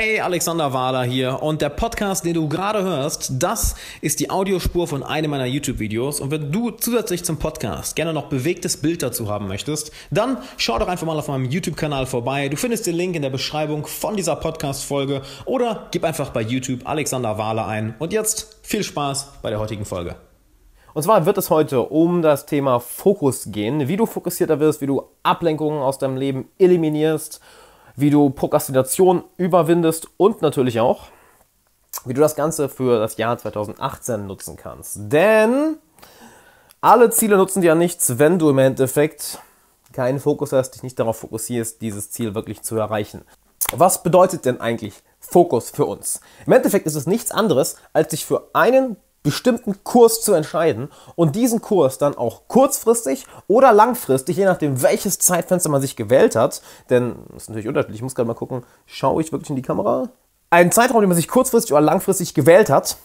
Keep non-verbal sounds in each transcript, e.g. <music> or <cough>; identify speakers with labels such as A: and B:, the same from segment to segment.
A: Hey, Alexander Wahler hier und der Podcast, den du gerade hörst, das ist die Audiospur von einem meiner YouTube-Videos und wenn du zusätzlich zum Podcast gerne noch bewegtes Bild dazu haben möchtest, dann schau doch einfach mal auf meinem YouTube-Kanal vorbei. Du findest den Link in der Beschreibung von dieser Podcast-Folge oder gib einfach bei YouTube Alexander Wahler ein und jetzt viel Spaß bei der heutigen Folge.
B: Und zwar wird es heute um das Thema Fokus gehen, wie du fokussierter wirst, wie du Ablenkungen aus deinem Leben eliminierst wie du Prokrastination überwindest und natürlich auch, wie du das Ganze für das Jahr 2018 nutzen kannst. Denn alle Ziele nutzen dir ja nichts, wenn du im Endeffekt keinen Fokus hast, dich nicht darauf fokussierst, dieses Ziel wirklich zu erreichen. Was bedeutet denn eigentlich Fokus für uns? Im Endeffekt ist es nichts anderes, als sich für einen bestimmten Kurs zu entscheiden und diesen Kurs dann auch kurzfristig oder langfristig, je nachdem welches Zeitfenster man sich gewählt hat, denn das ist natürlich unterschiedlich, ich muss gerade mal gucken, schaue ich wirklich in die Kamera? Einen Zeitraum, den man sich kurzfristig oder langfristig gewählt hat,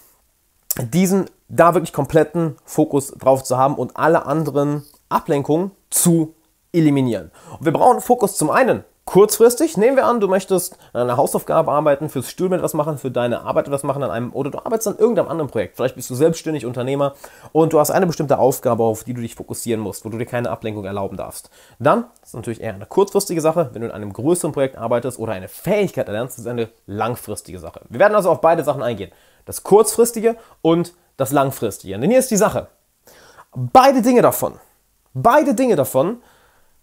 B: diesen da wirklich kompletten Fokus drauf zu haben und alle anderen Ablenkungen zu eliminieren. Und wir brauchen Fokus zum einen Kurzfristig nehmen wir an, du möchtest an einer Hausaufgabe arbeiten, fürs Studium etwas machen, für deine Arbeit etwas machen an einem oder du arbeitest an irgendeinem anderen Projekt. Vielleicht bist du selbstständig Unternehmer und du hast eine bestimmte Aufgabe, auf die du dich fokussieren musst, wo du dir keine Ablenkung erlauben darfst. Dann ist natürlich eher eine kurzfristige Sache. Wenn du in einem größeren Projekt arbeitest oder eine Fähigkeit erlernst, ist eine langfristige Sache. Wir werden also auf beide Sachen eingehen. Das kurzfristige und das langfristige. Denn hier ist die Sache. Beide Dinge davon, beide Dinge davon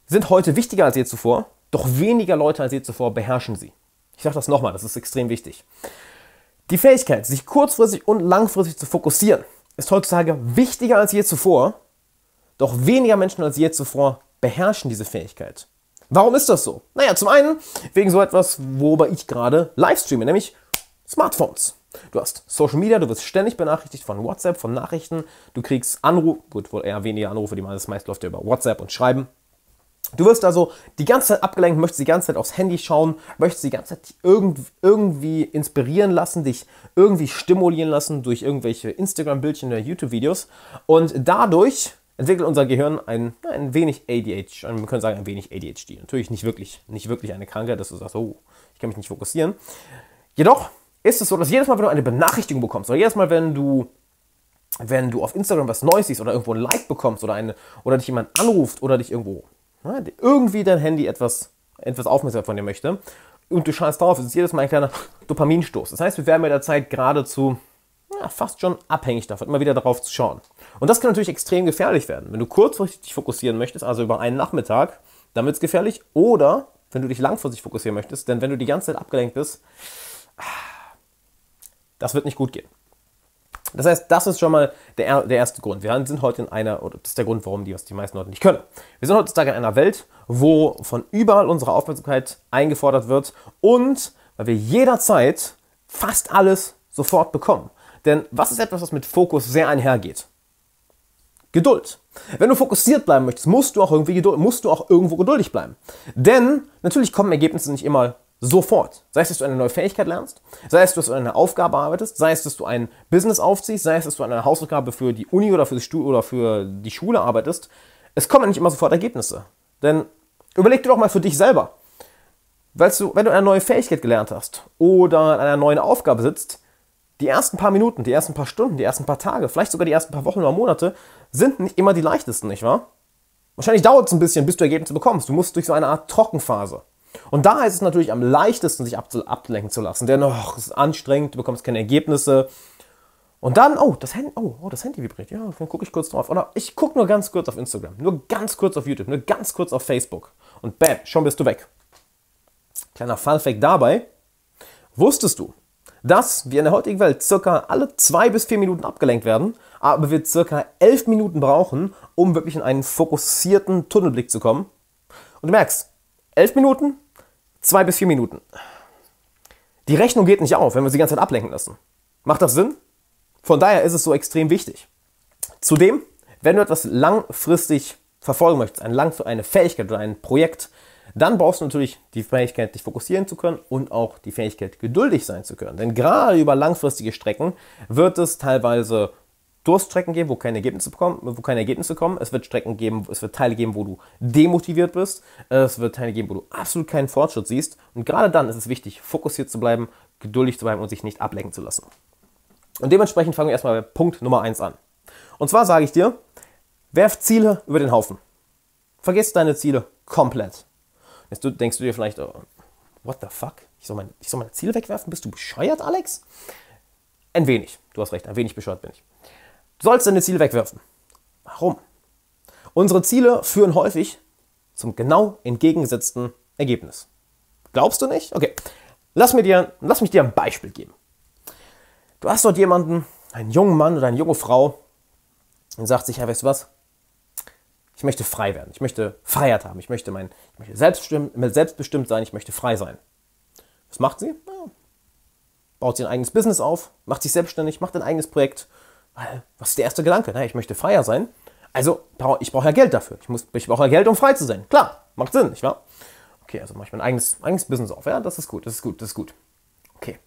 B: sind heute wichtiger als je zuvor doch weniger Leute als je zuvor beherrschen sie. Ich sage das nochmal, das ist extrem wichtig. Die Fähigkeit, sich kurzfristig und langfristig zu fokussieren, ist heutzutage wichtiger als je zuvor, doch weniger Menschen als je zuvor beherrschen diese Fähigkeit. Warum ist das so? Naja, zum einen wegen so etwas, worüber ich gerade livestreame, nämlich Smartphones. Du hast Social Media, du wirst ständig benachrichtigt von WhatsApp, von Nachrichten, du kriegst Anrufe, gut, wohl eher weniger Anrufe, die meist läuft ja über WhatsApp und Schreiben. Du wirst also die ganze Zeit abgelenkt, möchtest die ganze Zeit aufs Handy schauen, möchtest die ganze Zeit irgendwie inspirieren lassen, dich irgendwie stimulieren lassen durch irgendwelche Instagram-Bildchen oder YouTube-Videos. Und dadurch entwickelt unser Gehirn ein, ein wenig ADHD, wir können sagen ein wenig ADHD. Natürlich nicht wirklich, nicht wirklich eine Krankheit, dass du sagst, oh, ich kann mich nicht fokussieren. Jedoch ist es so, dass jedes Mal, wenn du eine Benachrichtigung bekommst, oder jedes Mal, wenn du wenn du auf Instagram was Neues siehst oder irgendwo ein Like bekommst oder, eine, oder dich jemand anruft oder dich irgendwo irgendwie dein Handy etwas, etwas Aufmerksamkeit von dir möchte und du schaust drauf, es ist jedes Mal ein kleiner Dopaminstoß. Das heißt, wir werden mit der Zeit geradezu ja, fast schon abhängig davon, immer wieder darauf zu schauen. Und das kann natürlich extrem gefährlich werden. Wenn du kurzfristig dich fokussieren möchtest, also über einen Nachmittag, dann wird es gefährlich. Oder wenn du dich langfristig fokussieren möchtest, denn wenn du die ganze Zeit abgelenkt bist, das wird nicht gut gehen. Das heißt, das ist schon mal der, der erste Grund. Wir sind heute in einer, oder das ist der Grund, warum die, was die meisten Leute nicht können. Wir sind heutzutage in einer Welt, wo von überall unsere Aufmerksamkeit eingefordert wird und weil wir jederzeit fast alles sofort bekommen. Denn was ist etwas, was mit Fokus sehr einhergeht? Geduld. Wenn du fokussiert bleiben möchtest, musst du auch irgendwie geduld, musst du auch irgendwo geduldig bleiben. Denn natürlich kommen Ergebnisse nicht immer Sofort. Sei es, dass du eine neue Fähigkeit lernst, sei es, dass du eine Aufgabe arbeitest, sei es, dass du ein Business aufziehst, sei es, dass du eine Hausaufgabe für die Uni oder für, die oder für die Schule arbeitest. Es kommen nicht immer sofort Ergebnisse. Denn überleg dir doch mal für dich selber. Weil du, wenn du eine neue Fähigkeit gelernt hast oder an einer neuen Aufgabe sitzt, die ersten paar Minuten, die ersten paar Stunden, die ersten paar Tage, vielleicht sogar die ersten paar Wochen oder Monate sind nicht immer die leichtesten, nicht wahr? Wahrscheinlich dauert es ein bisschen, bis du Ergebnisse bekommst. Du musst durch so eine Art Trockenphase. Und da ist es natürlich am leichtesten, sich ablenken zu lassen. Denn, oh, es ist anstrengend, du bekommst keine Ergebnisse. Und dann, oh, das Handy, oh, oh, das Handy vibriert. Ja, dann gucke ich kurz drauf. Oder ich gucke nur ganz kurz auf Instagram, nur ganz kurz auf YouTube, nur ganz kurz auf Facebook. Und bam, schon bist du weg. Kleiner Funfact dabei. Wusstest du, dass wir in der heutigen Welt circa alle zwei bis vier Minuten abgelenkt werden, aber wir circa elf Minuten brauchen, um wirklich in einen fokussierten Tunnelblick zu kommen? Und du merkst, elf Minuten, zwei bis vier Minuten. Die Rechnung geht nicht auf, wenn wir sie die ganze Zeit ablenken lassen. Macht das Sinn? Von daher ist es so extrem wichtig. Zudem, wenn du etwas langfristig verfolgen möchtest, eine, lang, eine Fähigkeit oder ein Projekt, dann brauchst du natürlich die Fähigkeit, dich fokussieren zu können und auch die Fähigkeit, geduldig sein zu können. Denn gerade über langfristige Strecken wird es teilweise Durststrecken geben, wo keine Ergebnisse kommen, wo keine Ergebnisse kommen. Es wird Strecken geben, es wird Teile geben, wo du demotiviert bist. Es wird Teile geben, wo du absolut keinen Fortschritt siehst. Und gerade dann ist es wichtig, fokussiert zu bleiben, geduldig zu bleiben und sich nicht ablenken zu lassen. Und dementsprechend fangen wir erstmal bei Punkt Nummer 1 an. Und zwar sage ich dir, werf Ziele über den Haufen. Vergiss deine Ziele komplett. Jetzt denkst du dir vielleicht, oh, what the fuck? Ich soll, mein, ich soll meine Ziele wegwerfen? Bist du bescheuert, Alex? Ein wenig. Du hast recht, ein wenig bescheuert bin ich. Du sollst deine Ziele wegwerfen. Warum? Unsere Ziele führen häufig zum genau entgegengesetzten Ergebnis. Glaubst du nicht? Okay. Lass, mir dir, lass mich dir ein Beispiel geben. Du hast dort jemanden, einen jungen Mann oder eine junge Frau, und sagt sich, ja, weißt du was? Ich möchte frei werden. Ich möchte Freiheit haben. Ich möchte, mein, ich möchte selbstbestimmt, selbstbestimmt sein. Ich möchte frei sein. Was macht sie? Ja, baut sie ein eigenes Business auf, macht sich selbstständig, macht ein eigenes Projekt. Was ist der erste Gedanke? Na, ich möchte freier sein. Also, ich brauche ja Geld dafür. Ich, ich brauche ja Geld, um frei zu sein. Klar, macht Sinn, nicht wahr? Okay, also mache ich mein eigenes, eigenes Business auf. Ja, das ist gut, das ist gut, das ist gut. Okay.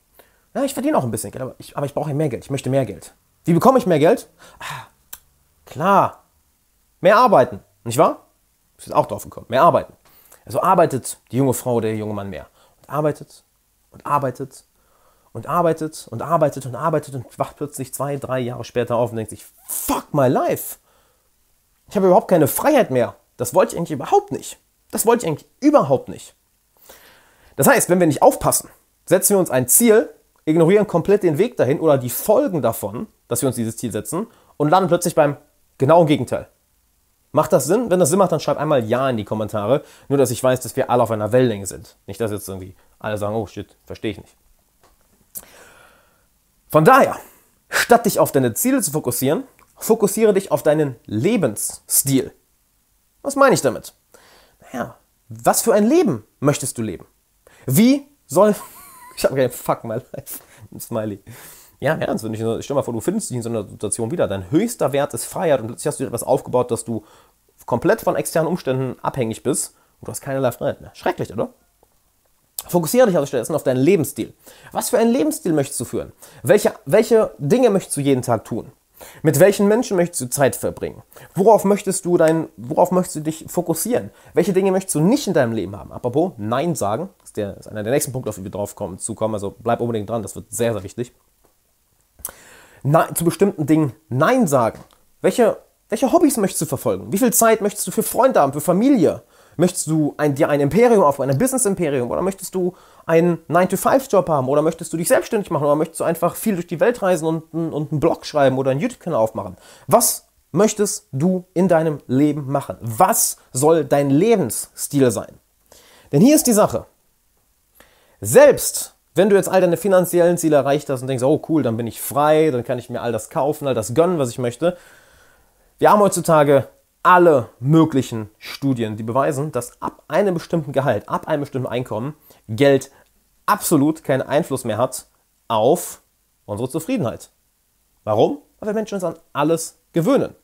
B: Ja, ich verdiene auch ein bisschen Geld, aber ich, aber ich brauche ja mehr Geld. Ich möchte mehr Geld. Wie bekomme ich mehr Geld? Ah, klar. Mehr arbeiten, nicht wahr? Ist auch drauf gekommen. Mehr arbeiten. Also arbeitet die junge Frau, der junge Mann mehr. Und arbeitet und arbeitet und arbeitet und arbeitet und arbeitet und wacht plötzlich zwei, drei Jahre später auf und denkt sich, fuck my life. Ich habe überhaupt keine Freiheit mehr. Das wollte ich eigentlich überhaupt nicht. Das wollte ich eigentlich überhaupt nicht. Das heißt, wenn wir nicht aufpassen, setzen wir uns ein Ziel, ignorieren komplett den Weg dahin oder die Folgen davon, dass wir uns dieses Ziel setzen und landen plötzlich beim genauen Gegenteil. Macht das Sinn? Wenn das Sinn macht, dann schreib einmal Ja in die Kommentare. Nur, dass ich weiß, dass wir alle auf einer Wellenlänge sind. Nicht, dass jetzt irgendwie alle sagen, oh shit, verstehe ich nicht. Von daher, statt dich auf deine Ziele zu fokussieren, fokussiere dich auf deinen Lebensstil. Was meine ich damit? Naja, was für ein Leben möchtest du leben? Wie soll. <laughs> Ich habe keinen Fuck my life. Ein Smiley. Ja, ernst, wenn ich, stell mal vor, du findest dich in so einer Situation wieder. Dein höchster Wert ist Freiheit und plötzlich hast du etwas aufgebaut, dass du komplett von externen Umständen abhängig bist und du hast keinerlei Freiheit mehr. Schrecklich, oder? Fokussiere dich also stattdessen auf deinen Lebensstil. Was für einen Lebensstil möchtest du führen? Welche, welche Dinge möchtest du jeden Tag tun? Mit welchen Menschen möchtest du Zeit verbringen? Worauf möchtest du dein, worauf möchtest du dich fokussieren? Welche Dinge möchtest du nicht in deinem Leben haben? Apropos, Nein sagen, ist, der, ist einer der nächsten Punkte, auf die wir drauf kommen, zukommen. Also bleib unbedingt dran, das wird sehr, sehr wichtig. Nein, zu bestimmten Dingen Nein sagen. Welche, welche Hobbys möchtest du verfolgen? Wie viel Zeit möchtest du für Freunde haben, für Familie? Möchtest du ein, dir ein Imperium aufbauen, ein Business-Imperium? Oder möchtest du einen 9-to-5-Job haben? Oder möchtest du dich selbstständig machen? Oder möchtest du einfach viel durch die Welt reisen und, und einen Blog schreiben oder einen YouTube-Kanal aufmachen? Was möchtest du in deinem Leben machen? Was soll dein Lebensstil sein? Denn hier ist die Sache. Selbst wenn du jetzt all deine finanziellen Ziele erreicht hast und denkst, oh cool, dann bin ich frei, dann kann ich mir all das kaufen, all das gönnen, was ich möchte. Wir haben heutzutage alle möglichen Studien, die beweisen, dass ab einem bestimmten Gehalt, ab einem bestimmten Einkommen Geld absolut keinen Einfluss mehr hat auf unsere Zufriedenheit. Warum? Weil wir Menschen uns an alles gewöhnen.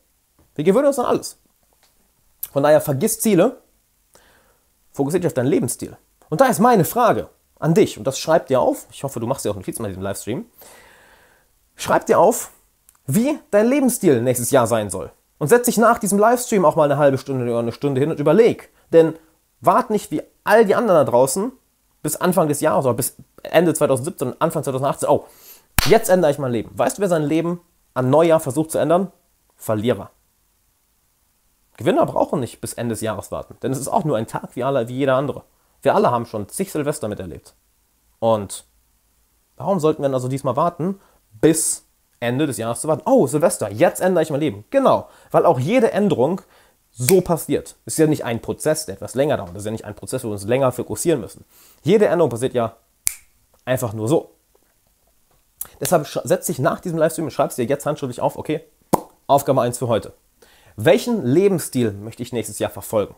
B: Wir gewöhnen uns an alles. Von daher vergiss Ziele, fokussiere dich auf deinen Lebensstil. Und da ist meine Frage an dich, und das schreib dir auf, ich hoffe, du machst dir auch Notizen bei diesem Livestream, schreib dir auf, wie dein Lebensstil nächstes Jahr sein soll. Und setz dich nach diesem Livestream auch mal eine halbe Stunde oder eine Stunde hin und überleg. Denn wart nicht wie all die anderen da draußen bis Anfang des Jahres oder bis Ende 2017 und Anfang 2018. Oh, jetzt ändere ich mein Leben. Weißt du, wer sein Leben an Neujahr versucht zu ändern? Verlierer. Gewinner brauchen nicht bis Ende des Jahres warten, denn es ist auch nur ein Tag wie, alle, wie jeder andere. Wir alle haben schon zig Silvester miterlebt. Und warum sollten wir also diesmal warten, bis Ende des Jahres zu warten. Oh, Silvester, jetzt ändere ich mein Leben. Genau, weil auch jede Änderung so passiert. Ist ja nicht ein Prozess, der etwas länger dauert. Das ist ja nicht ein Prozess, wo wir uns länger fokussieren müssen. Jede Änderung passiert ja einfach nur so. Deshalb setz dich nach diesem Livestream und schreibst dir jetzt handschriftlich auf, okay, Aufgabe 1 für heute. Welchen Lebensstil möchte ich nächstes Jahr verfolgen?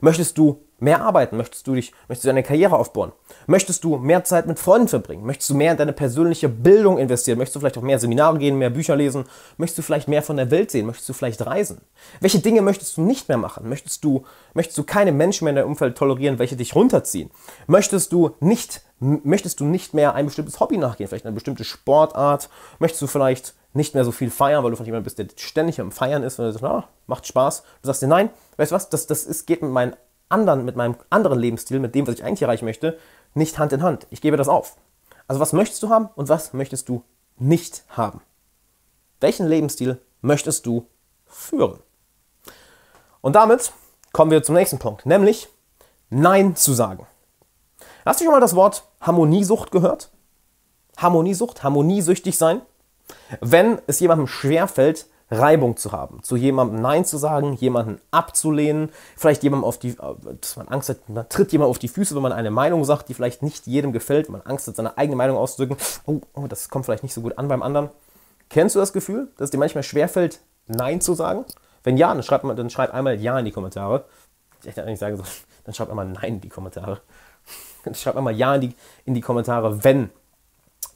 B: Möchtest du mehr arbeiten? Möchtest du dich, möchtest du deine Karriere aufbauen? Möchtest du mehr Zeit mit Freunden verbringen? Möchtest du mehr in deine persönliche Bildung investieren? Möchtest du vielleicht auch mehr Seminare gehen, mehr Bücher lesen? Möchtest du vielleicht mehr von der Welt sehen? Möchtest du vielleicht reisen? Welche Dinge möchtest du nicht mehr machen? Möchtest du, möchtest du keine Menschen mehr in deinem Umfeld tolerieren, welche dich runterziehen? Möchtest du nicht, möchtest du nicht mehr ein bestimmtes Hobby nachgehen? Vielleicht eine bestimmte Sportart? Möchtest du vielleicht nicht mehr so viel feiern, weil du von jemandem bist, der ständig am Feiern ist und du sagst, ah, macht Spaß. Du sagst dir, nein, weißt du was, das, das ist, geht mit, meinen anderen, mit meinem anderen Lebensstil, mit dem, was ich eigentlich erreichen möchte, nicht Hand in Hand. Ich gebe das auf. Also was möchtest du haben und was möchtest du nicht haben? Welchen Lebensstil möchtest du führen? Und damit kommen wir zum nächsten Punkt, nämlich Nein zu sagen. Hast du schon mal das Wort Harmoniesucht gehört? Harmoniesucht, harmoniesüchtig sein? Wenn es jemandem schwerfällt, Reibung zu haben, zu jemandem Nein zu sagen, jemanden abzulehnen, vielleicht jemandem auf die, dass man Angst hat, man tritt jemand auf die Füße, wenn man eine Meinung sagt, die vielleicht nicht jedem gefällt, man Angst hat, seine eigene Meinung auszudrücken, oh, oh, das kommt vielleicht nicht so gut an beim anderen. Kennst du das Gefühl, dass dir manchmal schwerfällt, Nein zu sagen? Wenn ja, dann schreib, dann schreib einmal Ja in die Kommentare. Ich hätte eigentlich sagen sollen, dann schreib einmal Nein in die Kommentare. Dann schreib einmal Ja in die, in die Kommentare, wenn,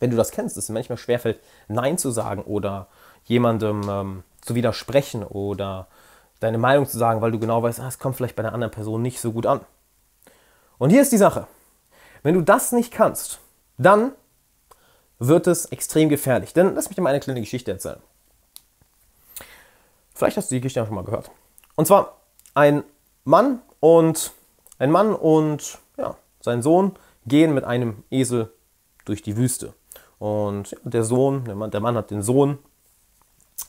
B: wenn du das kennst, dass es manchmal schwerfällt, Nein zu sagen oder jemandem ähm, zu widersprechen oder deine Meinung zu sagen, weil du genau weißt, ah, es kommt vielleicht bei der anderen Person nicht so gut an. Und hier ist die Sache. Wenn du das nicht kannst, dann wird es extrem gefährlich. Denn lass mich dir mal eine kleine Geschichte erzählen. Vielleicht hast du die Geschichte schon mal gehört. Und zwar ein Mann und ein Mann und ja, sein Sohn gehen mit einem Esel durch die Wüste. Und der Sohn, der Mann, der Mann hat den Sohn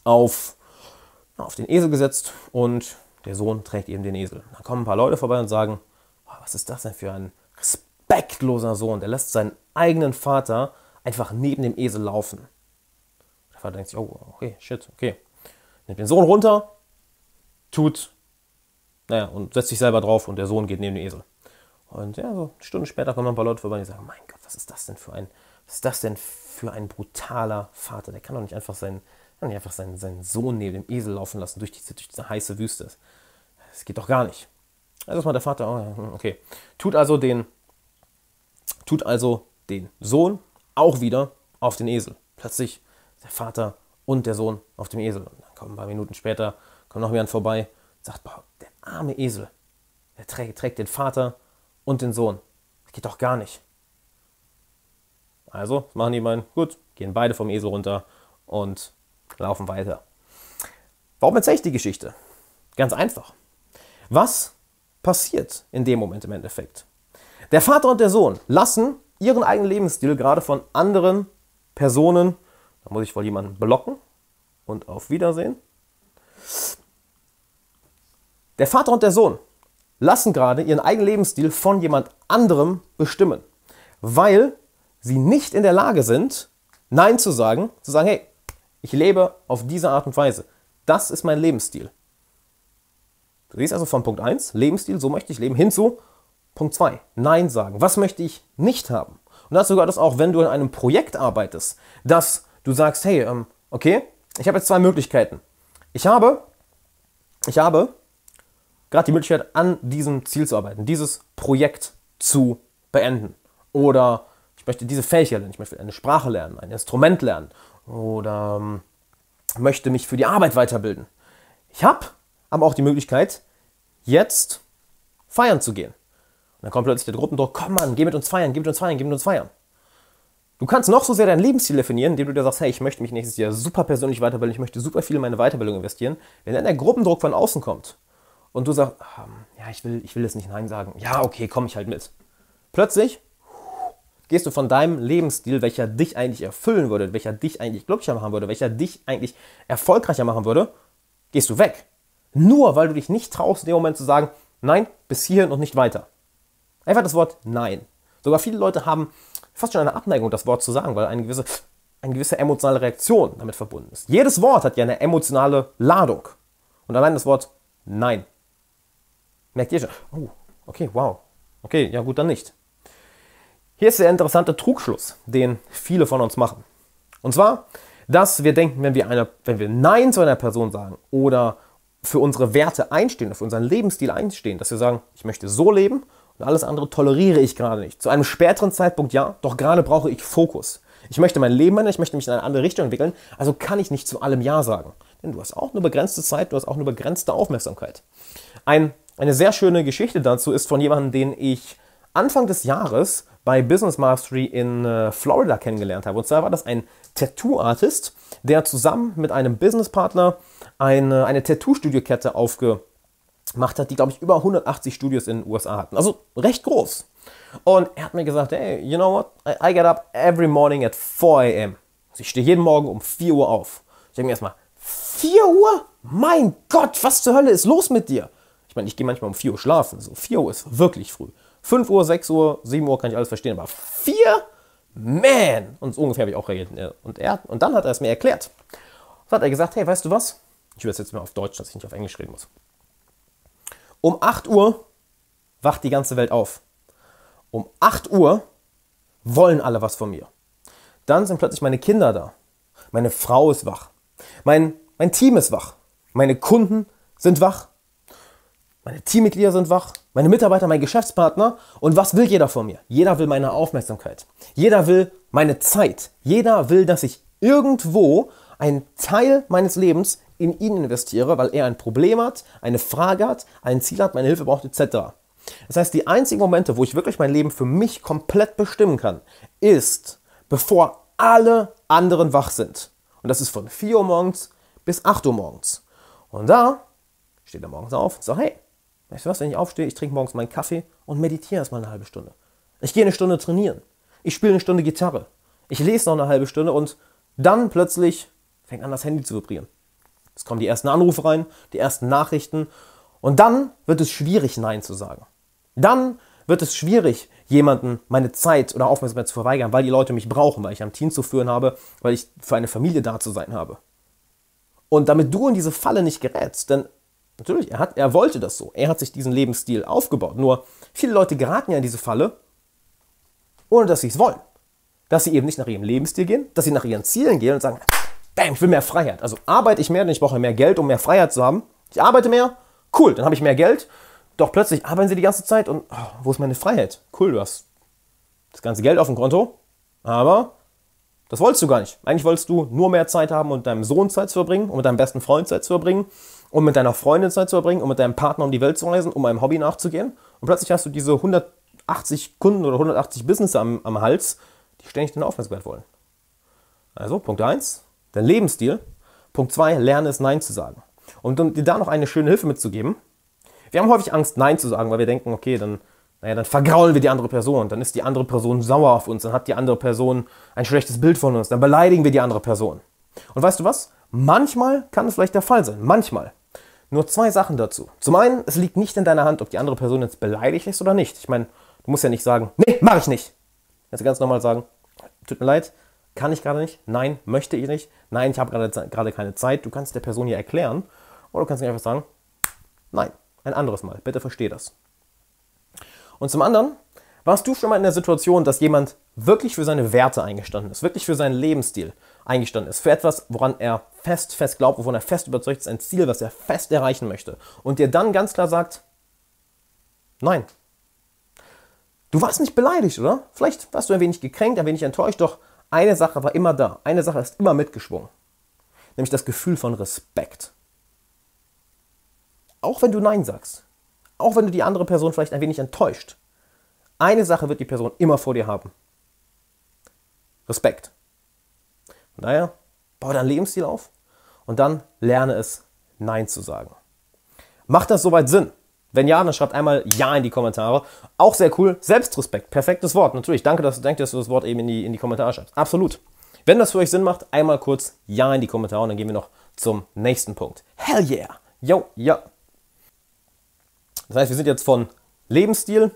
B: auf, auf den Esel gesetzt und der Sohn trägt eben den Esel. Dann kommen ein paar Leute vorbei und sagen, oh, was ist das denn für ein respektloser Sohn? Der lässt seinen eigenen Vater einfach neben dem Esel laufen. Der Vater denkt sich, oh, okay, shit, okay nimmt den Sohn runter, tut, naja, und setzt sich selber drauf und der Sohn geht neben den Esel. Und ja, so eine Stunde später kommen ein paar Leute vorbei und sagen, mein Gott, was ist das denn für ein, was ist das denn für ein brutaler Vater? Der kann doch nicht einfach seinen, nicht einfach seinen, seinen Sohn neben dem Esel laufen lassen durch diese, durch diese heiße Wüste. Das geht doch gar nicht. Also ist mal der Vater, oh, okay. Tut also den, tut also den Sohn auch wieder auf den Esel. Plötzlich der Vater und der Sohn auf dem Esel. Und dann kommen ein paar Minuten später, kommt noch jemand vorbei, sagt, boah, der arme Esel, der trägt, trägt den Vater und den Sohn. Das geht doch gar nicht. Also, machen die beiden? Gut, gehen beide vom Esel runter und laufen weiter. Warum erzähle ich die Geschichte? Ganz einfach. Was passiert in dem Moment im Endeffekt? Der Vater und der Sohn lassen ihren eigenen Lebensstil gerade von anderen Personen da muss ich wohl jemanden blocken und auf Wiedersehen. Der Vater und der Sohn lassen gerade ihren eigenen Lebensstil von jemand anderem bestimmen, weil sie nicht in der Lage sind, Nein zu sagen, zu sagen, hey, ich lebe auf diese Art und Weise. Das ist mein Lebensstil. Du siehst also von Punkt 1, Lebensstil, so möchte ich leben, hin zu Punkt 2, Nein sagen. Was möchte ich nicht haben? Und dazu gehört es auch, wenn du in einem Projekt arbeitest, das du sagst, hey, ähm, okay, ich habe jetzt zwei Möglichkeiten. Ich habe, ich habe gerade die Möglichkeit, an diesem Ziel zu arbeiten, dieses Projekt zu beenden. Oder ich möchte diese Fähigkeit lernen, ich möchte eine Sprache lernen, ein Instrument lernen oder ähm, möchte mich für die Arbeit weiterbilden. Ich habe aber auch die Möglichkeit, jetzt feiern zu gehen. Und dann kommt plötzlich der Gruppendruck, komm Mann, geh mit uns feiern, geh mit uns feiern, geh mit uns feiern. Du kannst noch so sehr dein Lebensstil definieren, indem du dir sagst, hey, ich möchte mich nächstes Jahr super persönlich weiterbilden, ich möchte super viel in meine Weiterbildung investieren. Wenn dann der Gruppendruck von außen kommt und du sagst, ähm, ja, ich will, ich will jetzt nicht Nein sagen, ja, okay, komm ich halt mit. Plötzlich gehst du von deinem Lebensstil, welcher dich eigentlich erfüllen würde, welcher dich eigentlich glücklicher machen würde, welcher dich eigentlich erfolgreicher machen würde, gehst du weg. Nur weil du dich nicht traust, in dem Moment zu sagen, nein, bis hierhin und nicht weiter. Einfach das Wort Nein. Sogar viele Leute haben fast schon eine Abneigung, das Wort zu sagen, weil eine gewisse, eine gewisse emotionale Reaktion damit verbunden ist. Jedes Wort hat ja eine emotionale Ladung. Und allein das Wort Nein. Merkt ihr schon? Oh, okay, wow. Okay, ja gut, dann nicht. Hier ist der interessante Trugschluss, den viele von uns machen. Und zwar, dass wir denken, wenn wir, eine, wenn wir Nein zu einer Person sagen oder für unsere Werte einstehen, für unseren Lebensstil einstehen, dass wir sagen, ich möchte so leben und alles andere toleriere ich gerade nicht. Zu einem späteren Zeitpunkt ja, doch gerade brauche ich Fokus. Ich möchte mein Leben ändern, ich möchte mich in eine andere Richtung entwickeln, also kann ich nicht zu allem Ja sagen. Denn du hast auch nur begrenzte Zeit, du hast auch nur begrenzte Aufmerksamkeit. Ein, eine sehr schöne Geschichte dazu ist von jemandem, den ich Anfang des Jahres bei Business Mastery in äh, Florida kennengelernt habe. Und zwar war das ein Tattoo-Artist, der zusammen mit einem Businesspartner eine, eine Tattoo-Studio-Kette aufgemacht hat, die, glaube ich, über 180 Studios in den USA hatten. Also recht groß. Und er hat mir gesagt, hey, you know what? I, I get up every morning at 4 a.m. Also ich stehe jeden Morgen um 4 Uhr auf. Ich denke mir erstmal, 4 Uhr? Mein Gott, was zur Hölle ist los mit dir? Ich meine, ich gehe manchmal um 4 Uhr schlafen. So 4 Uhr ist wirklich früh. 5 Uhr, 6 Uhr, 7 Uhr kann ich alles verstehen, aber 4? Man! Und so ungefähr habe ich auch reagiert. Und, er, und dann hat er es mir erklärt. Und hat er gesagt, hey, weißt du was? Ich jetzt mal auf Deutsch, dass ich nicht auf Englisch reden muss. Um 8 Uhr wacht die ganze Welt auf. Um 8 Uhr wollen alle was von mir. Dann sind plötzlich meine Kinder da. Meine Frau ist wach. Mein, mein Team ist wach. Meine Kunden sind wach. Meine Teammitglieder sind wach. Meine Mitarbeiter, mein Geschäftspartner. Und was will jeder von mir? Jeder will meine Aufmerksamkeit. Jeder will meine Zeit. Jeder will, dass ich irgendwo einen Teil meines Lebens in ihn investiere, weil er ein Problem hat, eine Frage hat, ein Ziel hat, meine Hilfe braucht etc. Das heißt, die einzigen Momente, wo ich wirklich mein Leben für mich komplett bestimmen kann, ist, bevor alle anderen wach sind. Und das ist von 4 Uhr morgens bis 8 Uhr morgens. Und da steht er morgens auf und sagt, hey, weißt du was, wenn ich aufstehe, ich trinke morgens meinen Kaffee und meditiere erstmal eine halbe Stunde. Ich gehe eine Stunde trainieren. Ich spiele eine Stunde Gitarre. Ich lese noch eine halbe Stunde und dann plötzlich fängt an, das Handy zu vibrieren. Es kommen die ersten Anrufe rein, die ersten Nachrichten und dann wird es schwierig, Nein zu sagen. Dann wird es schwierig, jemanden meine Zeit oder Aufmerksamkeit zu verweigern, weil die Leute mich brauchen, weil ich ein Team zu führen habe, weil ich für eine Familie da zu sein habe. Und damit du in diese Falle nicht gerätst, denn natürlich, er, hat, er wollte das so, er hat sich diesen Lebensstil aufgebaut. Nur viele Leute geraten ja in diese Falle, ohne dass sie es wollen. Dass sie eben nicht nach ihrem Lebensstil gehen, dass sie nach ihren Zielen gehen und sagen, damn, ich will mehr Freiheit. Also arbeite ich mehr, denn ich brauche mehr Geld, um mehr Freiheit zu haben. Ich arbeite mehr, cool, dann habe ich mehr Geld doch plötzlich arbeiten sie die ganze Zeit und oh, wo ist meine Freiheit? Cool, du hast das ganze Geld auf dem Konto, aber das wolltest du gar nicht. Eigentlich wolltest du nur mehr Zeit haben, mit deinem Sohn Zeit zu verbringen, um mit deinem besten Freund Zeit zu verbringen, um mit deiner Freundin Zeit zu verbringen, um mit deinem Partner um die Welt zu reisen, um einem Hobby nachzugehen. Und plötzlich hast du diese 180 Kunden oder 180 Business am, am Hals, die ständig deine Aufmerksamkeit wollen. Also, Punkt 1, dein Lebensstil. Punkt 2, lerne es Nein zu sagen. Und um dir da noch eine schöne Hilfe mitzugeben, wir haben häufig Angst, Nein zu sagen, weil wir denken, okay, dann, naja, dann vergraulen wir die andere Person, dann ist die andere Person sauer auf uns, dann hat die andere Person ein schlechtes Bild von uns, dann beleidigen wir die andere Person. Und weißt du was? Manchmal kann es vielleicht der Fall sein, manchmal. Nur zwei Sachen dazu. Zum einen, es liegt nicht in deiner Hand, ob die andere Person jetzt beleidigt ist oder nicht. Ich meine, du musst ja nicht sagen, nee, mach ich nicht. Kannst ganz normal sagen, tut mir leid, kann ich gerade nicht, nein, möchte ich nicht, nein, ich habe gerade keine Zeit. Du kannst der Person hier erklären oder du kannst nicht einfach sagen, nein, ein anderes Mal. Bitte versteh das. Und zum anderen, warst du schon mal in der Situation, dass jemand wirklich für seine Werte eingestanden ist, wirklich für seinen Lebensstil eingestanden ist, für etwas, woran er fest, fest glaubt, wovon er fest überzeugt ist, ein Ziel, was er fest erreichen möchte und dir dann ganz klar sagt, nein. Du warst nicht beleidigt, oder? Vielleicht warst du ein wenig gekränkt, ein wenig enttäuscht, doch eine Sache war immer da, eine Sache ist immer mitgeschwungen, nämlich das Gefühl von Respekt. Auch wenn du Nein sagst, auch wenn du die andere Person vielleicht ein wenig enttäuscht, eine Sache wird die Person immer vor dir haben. Respekt. Daher, baue deinen Lebensstil auf und dann lerne es, Nein zu sagen. Macht das soweit Sinn? Wenn ja, dann schreibt einmal Ja in die Kommentare. Auch sehr cool. Selbstrespekt. Perfektes Wort. Natürlich. Danke, dass, danke, dass du das Wort eben in die, in die Kommentare schreibst. Absolut. Wenn das für euch Sinn macht, einmal kurz Ja in die Kommentare und dann gehen wir noch zum nächsten Punkt. Hell yeah. Yo, ja. Das heißt, wir sind jetzt von Lebensstil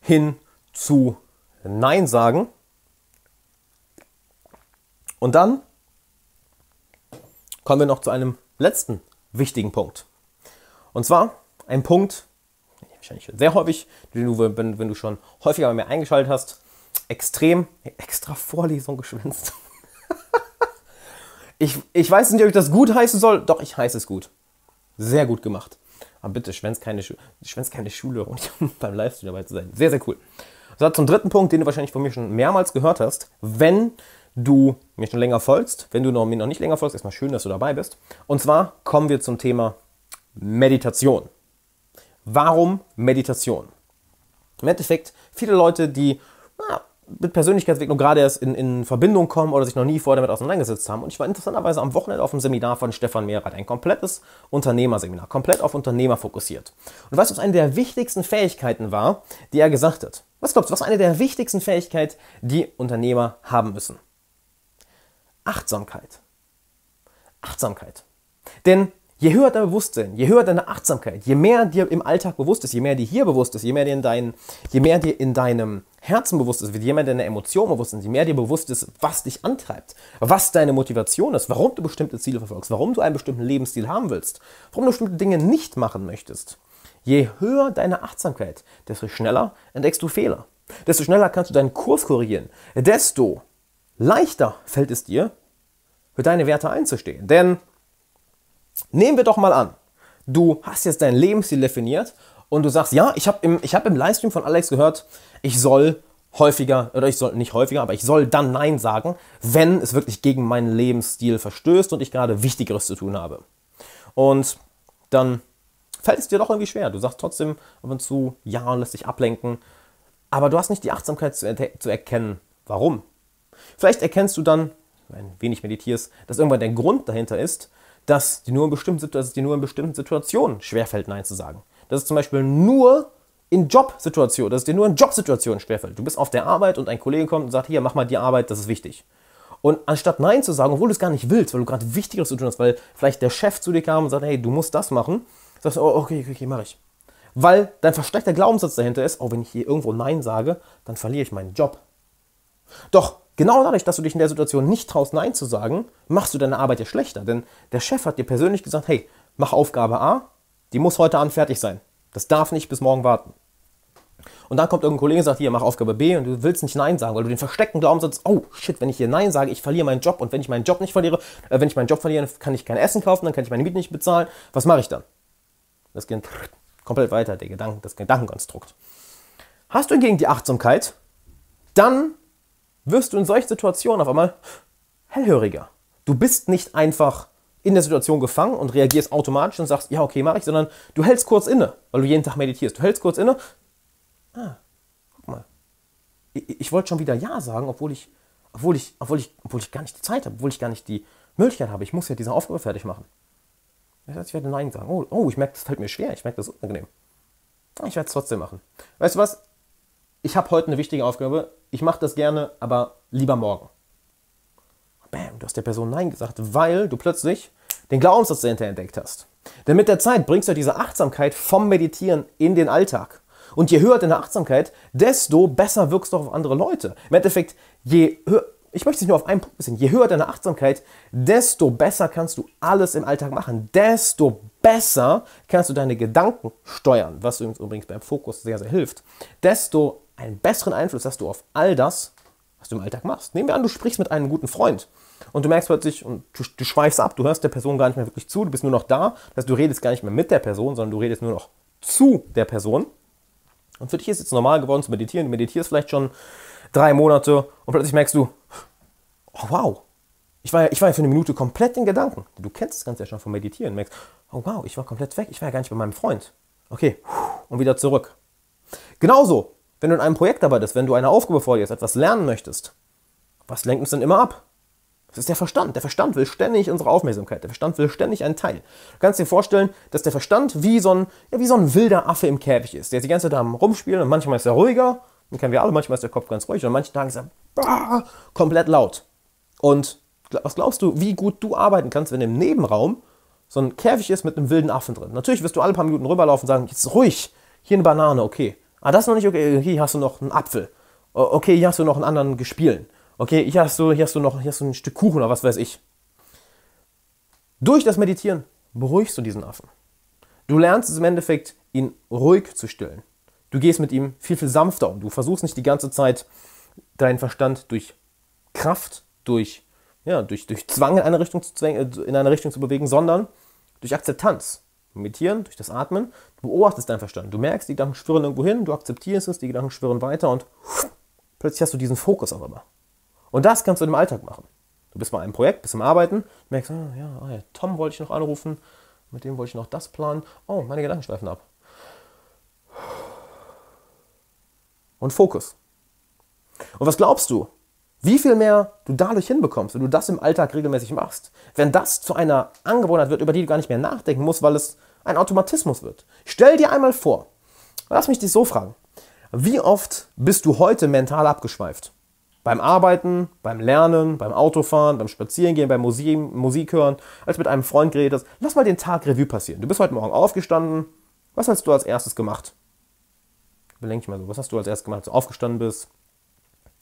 B: hin zu Nein sagen. Und dann kommen wir noch zu einem letzten wichtigen Punkt. Und zwar ein Punkt, wahrscheinlich sehr häufig, den du, wenn, wenn du schon häufiger bei mir eingeschaltet hast, extrem, extra Vorlesung geschwänzt. <laughs> ich, ich weiß nicht, ob ich das gut heißen soll. Doch, ich heiße es gut. Sehr gut gemacht. Aber bitte schwänzt keine, schwänzt keine Schule, um <laughs> beim Livestream dabei zu sein. Sehr, sehr cool. So, zum dritten Punkt, den du wahrscheinlich von mir schon mehrmals gehört hast. Wenn du mir schon länger folgst, wenn du noch, mir noch nicht länger folgst, erstmal schön, dass du dabei bist. Und zwar kommen wir zum Thema Meditation. Warum Meditation? Im Endeffekt, viele Leute, die na, mit Persönlichkeitsentwicklung gerade erst in, in Verbindung kommen oder sich noch nie vorher damit auseinandergesetzt haben. Und ich war interessanterweise am Wochenende auf einem Seminar von Stefan Mehrath, ein komplettes Unternehmerseminar, komplett auf Unternehmer fokussiert. Und weißt du, was eine der wichtigsten Fähigkeiten war, die er gesagt hat? Was glaubst du, was eine der wichtigsten Fähigkeiten, die Unternehmer haben müssen? Achtsamkeit. Achtsamkeit. Denn Je höher dein Bewusstsein, je höher deine Achtsamkeit, je mehr dir im Alltag bewusst ist, je mehr dir hier bewusst ist, je mehr dir in, dein, je mehr dir in deinem Herzen bewusst ist, je mehr deine Emotionen bewusst sind, je mehr dir bewusst ist, was dich antreibt, was deine Motivation ist, warum du bestimmte Ziele verfolgst, warum du einen bestimmten Lebensstil haben willst, warum du bestimmte Dinge nicht machen möchtest. Je höher deine Achtsamkeit, desto schneller entdeckst du Fehler. Desto schneller kannst du deinen Kurs korrigieren. Desto leichter fällt es dir, für deine Werte einzustehen. Denn Nehmen wir doch mal an, du hast jetzt dein Lebensstil definiert und du sagst, ja, ich habe im, hab im Livestream von Alex gehört, ich soll häufiger, oder ich soll nicht häufiger, aber ich soll dann Nein sagen, wenn es wirklich gegen meinen Lebensstil verstößt und ich gerade Wichtigeres zu tun habe. Und dann fällt es dir doch irgendwie schwer. Du sagst trotzdem ab und zu Ja und lässt dich ablenken, aber du hast nicht die Achtsamkeit zu, zu erkennen, warum. Vielleicht erkennst du dann, wenn du wenig meditierst, dass irgendwann der Grund dahinter ist, dass dir nur in bestimmten, es dir nur in bestimmten Situationen schwerfällt, Nein zu sagen. Dass es zum Beispiel nur in Jobsituationen, dass es dir nur in Jobsituationen schwerfällt. Du bist auf der Arbeit und ein Kollege kommt und sagt, hier, mach mal die Arbeit, das ist wichtig. Und anstatt Nein zu sagen, obwohl du es gar nicht willst, weil du gerade Wichtigeres zu tun hast, weil vielleicht der Chef zu dir kam und sagt, hey, du musst das machen, sagst du, oh, okay, okay, okay, mach ich. Weil dein versteckter Glaubenssatz dahinter ist, auch wenn ich hier irgendwo Nein sage, dann verliere ich meinen Job. Doch Genau dadurch, dass du dich in der Situation nicht traust, Nein zu sagen, machst du deine Arbeit ja schlechter. Denn der Chef hat dir persönlich gesagt, hey, mach Aufgabe A, die muss heute an fertig sein. Das darf nicht bis morgen warten. Und dann kommt irgendein Kollege und sagt, hier, mach Aufgabe B und du willst nicht Nein sagen, weil du den versteckten Glaubenssatz, oh shit, wenn ich hier Nein sage, ich verliere meinen Job und wenn ich meinen Job nicht verliere, äh, wenn ich meinen Job verliere, kann ich kein Essen kaufen, dann kann ich meine Miete nicht bezahlen. Was mache ich dann? Das geht komplett weiter, der Gedanken, das Gedankenkonstrukt. Hast du hingegen die Achtsamkeit, dann wirst du in solchen Situationen auf einmal hellhöriger. Du bist nicht einfach in der Situation gefangen und reagierst automatisch und sagst, ja, okay, mache ich, sondern du hältst kurz inne, weil du jeden Tag meditierst. Du hältst kurz inne. Ah, guck mal. Ich, ich wollte schon wieder Ja sagen, obwohl ich, obwohl, ich, obwohl, ich, obwohl ich gar nicht die Zeit habe, obwohl ich gar nicht die Möglichkeit habe. Ich muss ja diese Aufgabe fertig machen. Das heißt, ich werde Nein sagen. Oh, oh ich merke, das fällt mir schwer. Ich merke, das ist unangenehm. Ich werde es trotzdem machen. Weißt du was? Ich habe heute eine wichtige Aufgabe, ich mache das gerne, aber lieber morgen. Bam, du hast der Person Nein gesagt, weil du plötzlich den Glaubenssatz dahinter entdeckt hast. Denn mit der Zeit bringst du diese Achtsamkeit vom Meditieren in den Alltag. Und je höher deine Achtsamkeit, desto besser wirkst du auf andere Leute. Im Endeffekt, je höher, ich möchte es nur auf einen Punkt wissen, je höher deine Achtsamkeit, desto besser kannst du alles im Alltag machen. Desto besser kannst du deine Gedanken steuern, was übrigens beim Fokus sehr, sehr hilft. Desto einen besseren Einfluss hast du auf all das, was du im Alltag machst. Nehmen wir an, du sprichst mit einem guten Freund und du merkst plötzlich, und du, du schweifst ab, du hörst der Person gar nicht mehr wirklich zu, du bist nur noch da, das du redest gar nicht mehr mit der Person, sondern du redest nur noch zu der Person. Und für dich ist es jetzt normal geworden zu meditieren, du meditierst vielleicht schon drei Monate und plötzlich merkst du, oh wow, ich war, ja, ich war ja für eine Minute komplett in Gedanken. Du kennst das Ganze ja schon vom Meditieren. Du merkst, oh wow, ich war komplett weg, ich war ja gar nicht bei meinem Freund. Okay, und wieder zurück. Genauso wenn du in einem Projekt arbeitest, wenn du eine Aufgabe vor dir hast, etwas lernen möchtest, was lenkt uns denn immer ab? Das ist der Verstand. Der Verstand will ständig unsere Aufmerksamkeit. Der Verstand will ständig einen Teil. Du kannst dir vorstellen, dass der Verstand wie so ein, ja, wie so ein wilder Affe im Käfig ist, der die ganze Zeit am rumspielen und manchmal ist er ruhiger, den kennen wir alle, manchmal ist der Kopf ganz ruhig und an manchen ist er bah, komplett laut. Und was glaubst du, wie gut du arbeiten kannst, wenn im Nebenraum so ein Käfig ist mit einem wilden Affen drin? Natürlich wirst du alle paar Minuten rüberlaufen und sagen, jetzt ruhig, hier eine Banane, okay. Ah, das ist noch nicht okay. Hier hast du noch einen Apfel. Okay, hier hast du noch einen anderen Gespielen. Okay, hier hast du, hier hast du noch hier hast du ein Stück Kuchen oder was weiß ich. Durch das Meditieren beruhigst du diesen Affen. Du lernst es im Endeffekt, ihn ruhig zu stillen. Du gehst mit ihm viel, viel sanfter um. Du versuchst nicht die ganze Zeit deinen Verstand durch Kraft, durch, ja, durch, durch Zwang in eine, Richtung zu, in eine Richtung zu bewegen, sondern durch Akzeptanz. Meditieren, durch das Atmen, du beobachtest deinen Verstand. Du merkst, die Gedanken schwirren irgendwo hin, du akzeptierst es, die Gedanken schwirren weiter und plötzlich hast du diesen Fokus auf einmal. Und das kannst du im Alltag machen. Du bist bei einem Projekt, bist im Arbeiten, merkst, ah, ja, ah, ja, Tom wollte ich noch anrufen, mit dem wollte ich noch das planen. Oh, meine Gedanken schweifen ab. Und Fokus. Und was glaubst du? Wie viel mehr du dadurch hinbekommst, wenn du das im Alltag regelmäßig machst? Wenn das zu einer Angewohnheit wird, über die du gar nicht mehr nachdenken musst, weil es ein Automatismus wird. Stell dir einmal vor, lass mich dich so fragen. Wie oft bist du heute mental abgeschweift? Beim Arbeiten, beim Lernen, beim Autofahren, beim Spazierengehen, beim Musik, Musik hören, als mit einem Freund geredet hast. Lass mal den Tag Revue passieren. Du bist heute Morgen aufgestanden. Was hast du als erstes gemacht? Überlenk ich mal so. Was hast du als erstes gemacht, als du aufgestanden bist?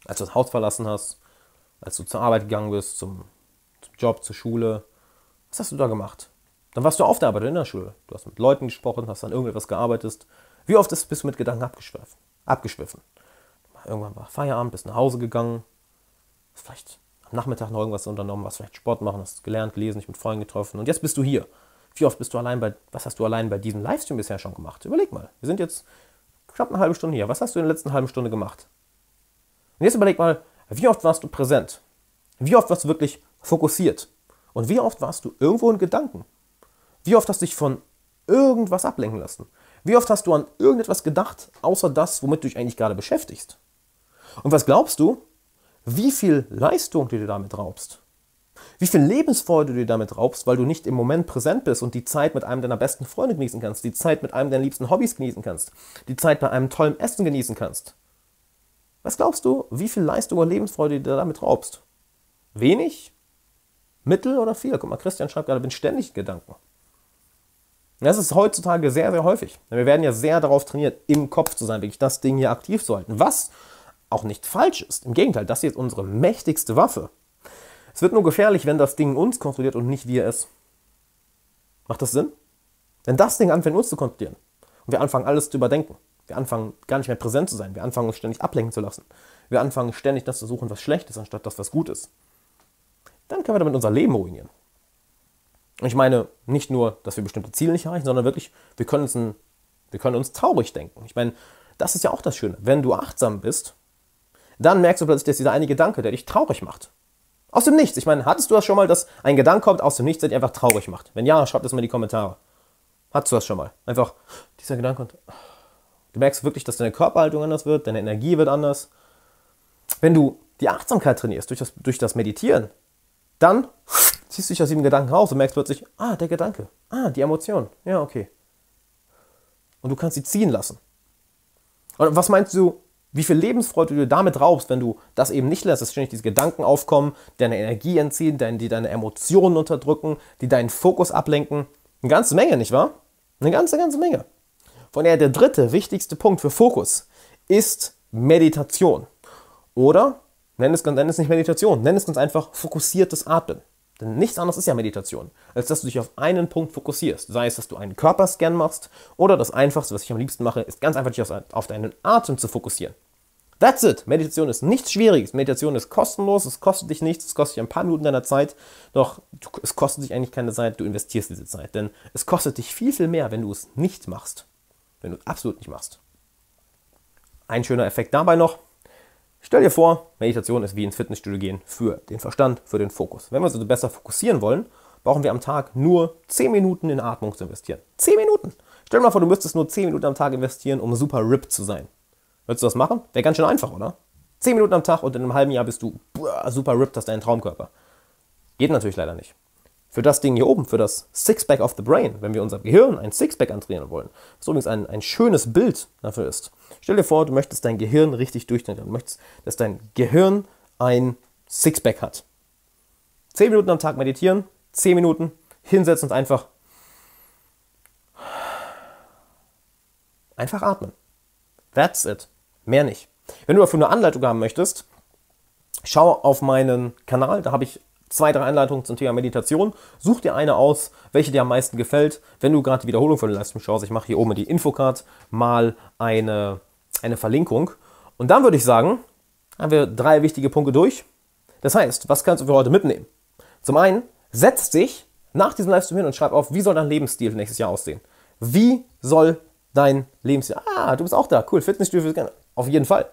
B: Als du das Haus verlassen hast? Als du zur Arbeit gegangen bist, zum, zum Job, zur Schule? Was hast du da gemacht? Dann warst du auf der Arbeit in der Schule. Du hast mit Leuten gesprochen, hast an irgendetwas gearbeitet. Wie oft bist du mit Gedanken abgeschwiffen? abgeschwiffen? Irgendwann war Feierabend, bist nach Hause gegangen, hast vielleicht am Nachmittag noch irgendwas unternommen, was vielleicht Sport machen, hast gelernt, gelesen, dich mit Freunden getroffen und jetzt bist du hier. Wie oft bist du allein bei, was hast du allein bei diesem Livestream bisher schon gemacht? Überleg mal. Wir sind jetzt knapp eine halbe Stunde hier. Was hast du in der letzten halben Stunde gemacht? Und jetzt überleg mal, wie oft warst du präsent? Wie oft warst du wirklich fokussiert? Und wie oft warst du irgendwo in Gedanken? Wie oft hast du dich von irgendwas ablenken lassen? Wie oft hast du an irgendetwas gedacht, außer das, womit du dich eigentlich gerade beschäftigst? Und was glaubst du, wie viel Leistung du dir damit raubst? Wie viel Lebensfreude du dir damit raubst, weil du nicht im Moment präsent bist und die Zeit mit einem deiner besten Freunde genießen kannst, die Zeit mit einem deiner liebsten Hobbys genießen kannst, die Zeit bei einem tollen Essen genießen kannst? Was glaubst du, wie viel Leistung oder Lebensfreude du damit raubst? Wenig? Mittel oder viel? Guck mal, Christian schreibt gerade, bin ständig in Gedanken. Das ist heutzutage sehr, sehr häufig. Wir werden ja sehr darauf trainiert, im Kopf zu sein, wirklich das Ding hier aktiv zu halten. Was auch nicht falsch ist. Im Gegenteil, das hier ist unsere mächtigste Waffe. Es wird nur gefährlich, wenn das Ding uns kontrolliert und nicht wir es. Macht das Sinn? Wenn das Ding anfängt, uns zu kontrollieren und wir anfangen, alles zu überdenken, wir anfangen, gar nicht mehr präsent zu sein, wir anfangen, uns ständig ablenken zu lassen, wir anfangen, ständig das zu suchen, was schlecht ist, anstatt das, was gut ist, dann können wir damit unser Leben ruinieren. Ich meine nicht nur, dass wir bestimmte Ziele nicht erreichen, sondern wirklich, wir können uns, ein, wir können uns traurig denken. Ich meine, das ist ja auch das Schöne. Wenn du achtsam bist, dann merkst du plötzlich, dass dieser eine Gedanke, der dich traurig macht. Aus dem Nichts. Ich meine, hattest du das schon mal, dass ein Gedanke kommt aus dem Nichts, der dich einfach traurig macht? Wenn ja, schreib das mal in die Kommentare. Hattest du das schon mal? Einfach, dieser Gedanke kommt. Du merkst wirklich, dass deine Körperhaltung anders wird, deine Energie wird anders. Wenn du die Achtsamkeit trainierst durch das, durch das Meditieren, dann ziehst du dich aus diesem Gedanken raus und merkst plötzlich, ah, der Gedanke, ah, die Emotion, ja, okay. Und du kannst sie ziehen lassen. Und was meinst du, wie viel Lebensfreude du damit raubst, wenn du das eben nicht lässt, dass ständig diese Gedanken aufkommen, deine Energie entziehen, die deine Emotionen unterdrücken, die deinen Fokus ablenken? Eine ganze Menge, nicht wahr? Eine ganze, ganze Menge. Von daher der dritte wichtigste Punkt für Fokus ist Meditation. Oder nenn es, nenn es nicht Meditation, nenn es ganz einfach fokussiertes Atmen. Denn nichts anderes ist ja Meditation, als dass du dich auf einen Punkt fokussierst. Sei es, dass du einen Körperscan machst oder das Einfachste, was ich am liebsten mache, ist ganz einfach dich auf deinen Atem zu fokussieren. That's it. Meditation ist nichts Schwieriges. Meditation ist kostenlos, es kostet dich nichts, es kostet dich ein paar Minuten deiner Zeit, doch es kostet dich eigentlich keine Zeit, du investierst diese Zeit. Denn es kostet dich viel, viel mehr, wenn du es nicht machst. Wenn du es absolut nicht machst. Ein schöner Effekt dabei noch, Stell dir vor, Meditation ist wie ins Fitnessstudio gehen für den Verstand, für den Fokus. Wenn wir uns also besser fokussieren wollen, brauchen wir am Tag nur 10 Minuten in Atmung zu investieren. 10 Minuten! Stell dir mal vor, du müsstest nur 10 Minuten am Tag investieren, um super ripped zu sein. Würdest du das machen? Wäre ganz schön einfach, oder? 10 Minuten am Tag und in einem halben Jahr bist du super ripped, hast deinen Traumkörper. Geht natürlich leider nicht für das Ding hier oben, für das Sixpack of the Brain, wenn wir unser Gehirn ein Sixpack antrainieren wollen, was übrigens ein, ein schönes Bild dafür ist. Stell dir vor, du möchtest dein Gehirn richtig durchtrainieren. Du möchtest, dass dein Gehirn ein Sixpack hat. Zehn Minuten am Tag meditieren, zehn Minuten hinsetzen und einfach einfach atmen. That's it. Mehr nicht. Wenn du dafür eine Anleitung haben möchtest, schau auf meinen Kanal, da habe ich zwei, drei Anleitungen zum Thema Meditation. Such dir eine aus, welche dir am meisten gefällt. Wenn du gerade die Wiederholung von den Livestream schaust, ich mache hier oben die Infocard mal eine, eine Verlinkung. Und dann würde ich sagen, haben wir drei wichtige Punkte durch. Das heißt, was kannst du für heute mitnehmen? Zum einen, setz dich nach diesem Livestream hin und schreib auf, wie soll dein Lebensstil nächstes Jahr aussehen? Wie soll dein Lebensstil? Ah, du bist auch da. Cool, Fitnessstudio, auf jeden Fall.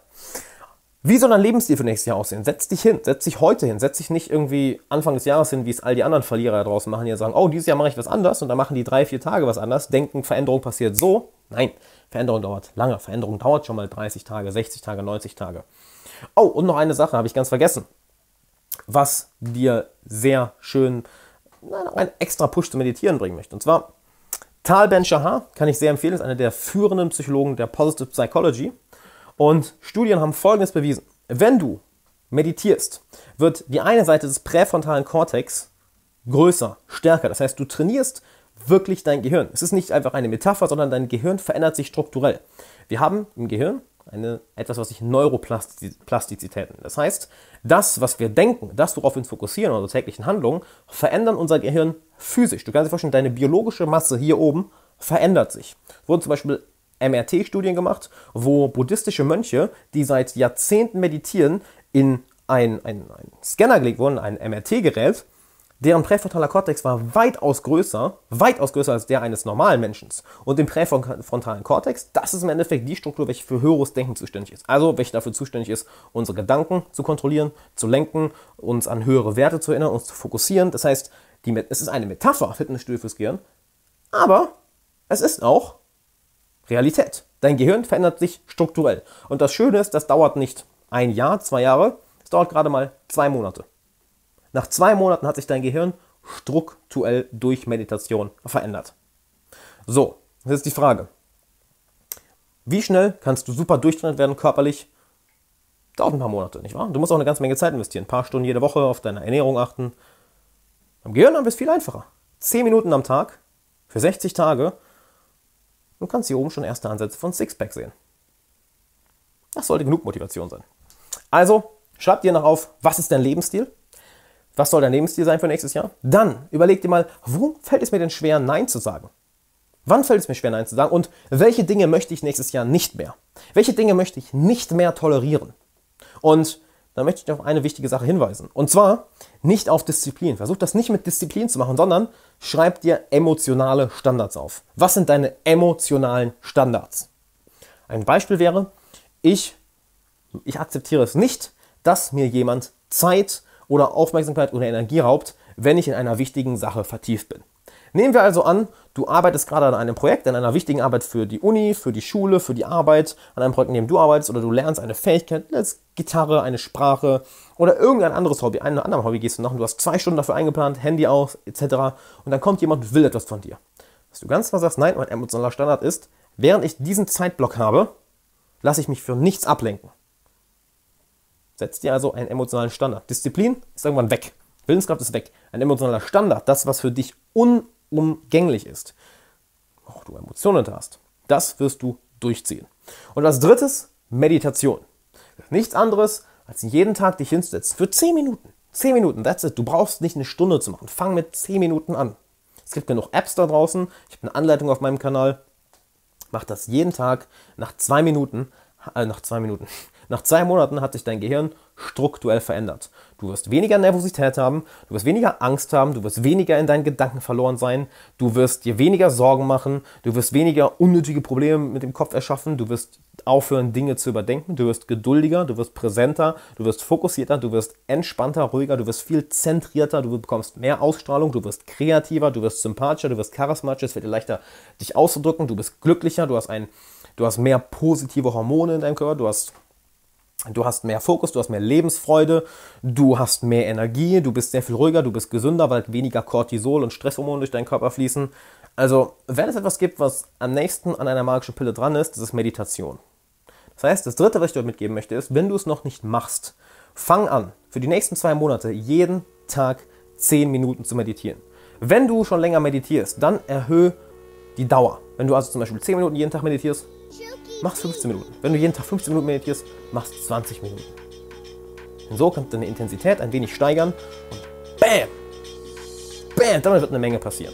B: Wie soll dein Lebensstil für nächstes Jahr aussehen? Setz dich hin, setz dich heute hin, setz dich nicht irgendwie Anfang des Jahres hin, wie es all die anderen Verlierer da draußen machen, die sagen, oh, dieses Jahr mache ich was anders und dann machen die drei, vier Tage was anders, denken, Veränderung passiert so. Nein, Veränderung dauert lange. Veränderung dauert schon mal 30 Tage, 60 Tage, 90 Tage. Oh, und noch eine Sache habe ich ganz vergessen, was dir sehr schön einen extra Push zu meditieren bringen möchte. Und zwar Tal Ben Shahar kann ich sehr empfehlen, ist einer der führenden Psychologen der Positive Psychology. Und Studien haben Folgendes bewiesen. Wenn du meditierst, wird die eine Seite des präfrontalen Kortex größer, stärker. Das heißt, du trainierst wirklich dein Gehirn. Es ist nicht einfach eine Metapher, sondern dein Gehirn verändert sich strukturell. Wir haben im Gehirn eine, etwas, was sich Neuroplastizität nennt. Das heißt, das, was wir denken, das, worauf wir uns fokussieren, unsere täglichen Handlungen, verändern unser Gehirn physisch. Du kannst dir vorstellen, deine biologische Masse hier oben verändert sich. Wurden zum Beispiel MRT-Studien gemacht, wo buddhistische Mönche, die seit Jahrzehnten meditieren, in ein, ein, ein Scanner gelegt wurden, ein MRT-Gerät, deren präfrontaler Kortex war weitaus größer, weitaus größer als der eines normalen Menschen. Und im präfrontalen Kortex, das ist im Endeffekt die Struktur, welche für höheres Denken zuständig ist. Also, welche dafür zuständig ist, unsere Gedanken zu kontrollieren, zu lenken, uns an höhere Werte zu erinnern, uns zu fokussieren. Das heißt, die, es ist eine Metapher, Fitnessstudio fürs Gehirn, aber es ist auch Realität. Dein Gehirn verändert sich strukturell. Und das Schöne ist, das dauert nicht ein Jahr, zwei Jahre, es dauert gerade mal zwei Monate. Nach zwei Monaten hat sich dein Gehirn strukturell durch Meditation verändert. So, das ist die Frage. Wie schnell kannst du super durchtrainiert werden körperlich? Dauert ein paar Monate, nicht wahr? Du musst auch eine ganze Menge Zeit investieren. Ein paar Stunden jede Woche auf deine Ernährung achten. Beim Gehirn haben wir es viel einfacher. Zehn Minuten am Tag für 60 Tage. Du kannst hier oben schon erste Ansätze von Sixpack sehen. Das sollte genug Motivation sein. Also, schreib dir noch auf, was ist dein Lebensstil? Was soll dein Lebensstil sein für nächstes Jahr? Dann überleg dir mal, wo fällt es mir denn schwer, Nein zu sagen? Wann fällt es mir schwer, Nein zu sagen? Und welche Dinge möchte ich nächstes Jahr nicht mehr? Welche Dinge möchte ich nicht mehr tolerieren? Und da möchte ich auf eine wichtige Sache hinweisen. Und zwar nicht auf Disziplin. Versuch das nicht mit Disziplin zu machen, sondern schreib dir emotionale Standards auf. Was sind deine emotionalen Standards? Ein Beispiel wäre, ich, ich akzeptiere es nicht, dass mir jemand Zeit oder Aufmerksamkeit oder Energie raubt, wenn ich in einer wichtigen Sache vertieft bin. Nehmen wir also an, du arbeitest gerade an einem Projekt, an einer wichtigen Arbeit für die Uni, für die Schule, für die Arbeit, an einem Projekt, in dem du arbeitest oder du lernst eine Fähigkeit, als Gitarre, eine Sprache oder irgendein anderes Hobby, ein anderes Hobby gehst du noch und du hast zwei Stunden dafür eingeplant, Handy aus, etc. Und dann kommt jemand und will etwas von dir. Dass du ganz klar sagst, nein, mein emotionaler Standard ist, während ich diesen Zeitblock habe, lasse ich mich für nichts ablenken. Setz dir also einen emotionalen Standard. Disziplin ist irgendwann weg. Willenskraft ist weg. Ein emotionaler Standard, das, was für dich unumgänglich ist, auch du Emotionen hast, das wirst du durchziehen. Und als drittes, Meditation. Nichts anderes, als jeden Tag dich hinzusetzen. Für 10 Minuten. 10 Minuten, that's it. Du brauchst nicht eine Stunde zu machen. Fang mit 10 Minuten an. Es gibt genug Apps da draußen. Ich habe eine Anleitung auf meinem Kanal. Mach das jeden Tag. Nach zwei Minuten, äh, nach zwei Minuten, nach zwei Monaten hat sich dein Gehirn strukturell verändert. Du wirst weniger Nervosität haben, du wirst weniger Angst haben, du wirst weniger in deinen Gedanken verloren sein, du wirst dir weniger Sorgen machen, du wirst weniger unnötige Probleme mit dem Kopf erschaffen, du wirst aufhören, Dinge zu überdenken, du wirst geduldiger, du wirst präsenter, du wirst fokussierter, du wirst entspannter, ruhiger, du wirst viel zentrierter, du bekommst mehr Ausstrahlung, du wirst kreativer, du wirst sympathischer, du wirst charismatischer, es wird dir leichter, dich auszudrücken, du bist glücklicher, du hast ein, du hast mehr positive Hormone in deinem Körper, du hast Du hast mehr Fokus, du hast mehr Lebensfreude, du hast mehr Energie, du bist sehr viel ruhiger, du bist gesünder, weil weniger Cortisol und Stresshormone durch deinen Körper fließen. Also, wenn es etwas gibt, was am nächsten an einer magischen Pille dran ist, das ist Meditation. Das heißt, das dritte, was ich dir mitgeben möchte, ist, wenn du es noch nicht machst, fang an, für die nächsten zwei Monate jeden Tag zehn Minuten zu meditieren. Wenn du schon länger meditierst, dann erhöhe die Dauer. Wenn du also zum Beispiel zehn Minuten jeden Tag meditierst, machst 15 Minuten. Wenn du jeden Tag 15 Minuten meditierst, machst 20 Minuten. Und so kannst du deine Intensität ein wenig steigern und BAM! BAM! Damit wird eine Menge passieren.